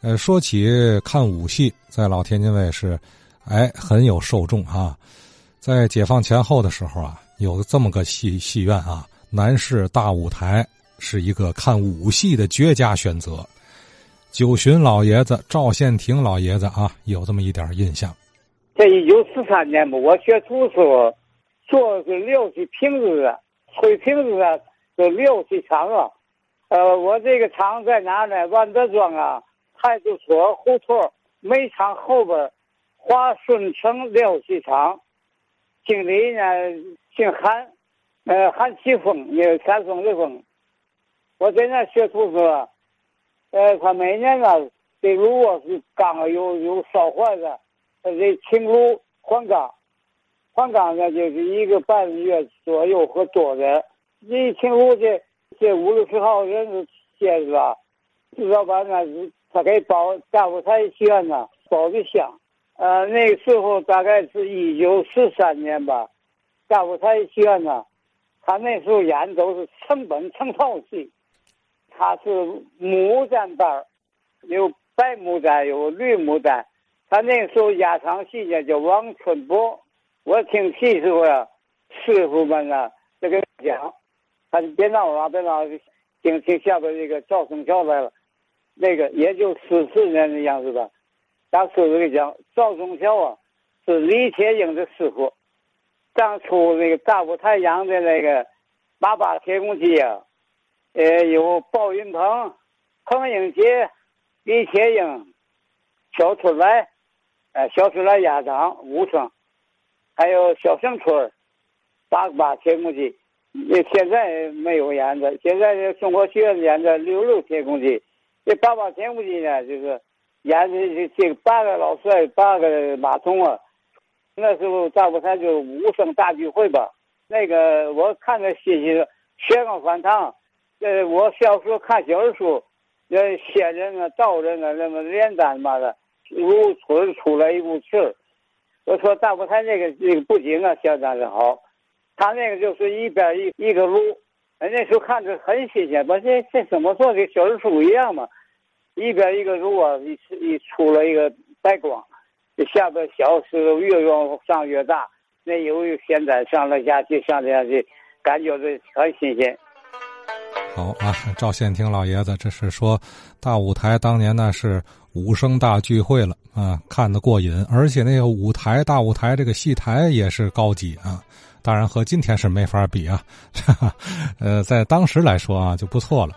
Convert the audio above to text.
呃，说起看武戏，在老天津卫视，哎，很有受众啊。在解放前后的时候啊，有这么个戏戏院啊，南市大舞台是一个看武戏的绝佳选择。九旬老爷子赵宪廷老爷子啊，有这么一点印象。在一九四三年吧，我学徒时候做的是六戏平子的，吹平子的是六戏场啊。呃，我这个厂在哪呢？万德庄啊，派出所胡同煤厂后边华顺城六戏场，经理呢姓韩，呃，韩启峰，也山东的峰。我在那学徒时，呃，他每年啊，这炉啊是缸有有烧坏的。这清炉换缸，换缸呢就是一个半月左右和多的。一清炉这这五六十号人是歇着吧，至少把那他给包大舞台戏院呢包的香。呃，那个时候大概是一九四三年吧，大舞台戏院呢，他那时候演都是成本成套戏，他是牡丹班有白牡丹，有绿牡丹。他那时候压场戏呢叫王春波，我听戏时候呀，师傅们呢这个讲，他就别闹了，别闹了，听听下边这个赵松桥来了，那个也就四四年的样子吧。他师傅给讲，赵忠孝啊是李铁英的师傅，当初那个大舞台养的那个八八铁公鸡啊，呃有鲍云鹏、彭英杰、李铁英、小春来。哎，小春来鸭掌五声，还有小生春八八铁公鸡，那现在没有演的。现在中国学院演的六六铁公鸡，这八八铁公鸡呢，就是演的这这八个老帅，八个马童啊。那时候大舞台就五声大聚会吧。那个我看着戏戏学生饭堂，呃，我小时候看小人书，那仙人啊、道人啊，那么炼丹嘛的。如出出来一股气，我说大舞台那个那个不行啊相当的好，他那个就是一边一一个炉，那时候看着很新鲜，把这这怎么做的小人书一样嘛，一边一个如果，一一出了一个白光，这下边小石头越往上越大，那由于现在上来下去上来下去，感觉这很新鲜。好啊，赵宪廷老爷子，这是说大舞台当年呢是武生大聚会了啊，看得过瘾，而且那个舞台大舞台这个戏台也是高级啊，当然和今天是没法比啊，呃，在当时来说啊就不错了。